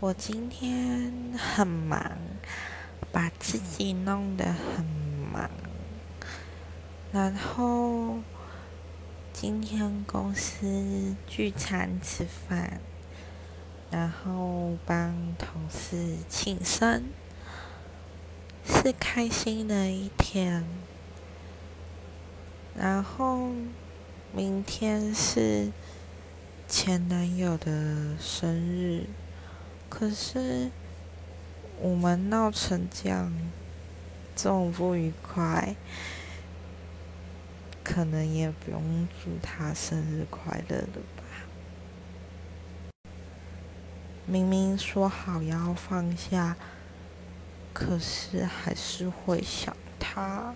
我今天很忙，把自己弄得很忙。然后今天公司聚餐吃饭，然后帮同事庆生，是开心的一天。然后明天是前男友的生日。可是我们闹成这样，这么不愉快，可能也不用祝他生日快乐了吧？明明说好要放下，可是还是会想他。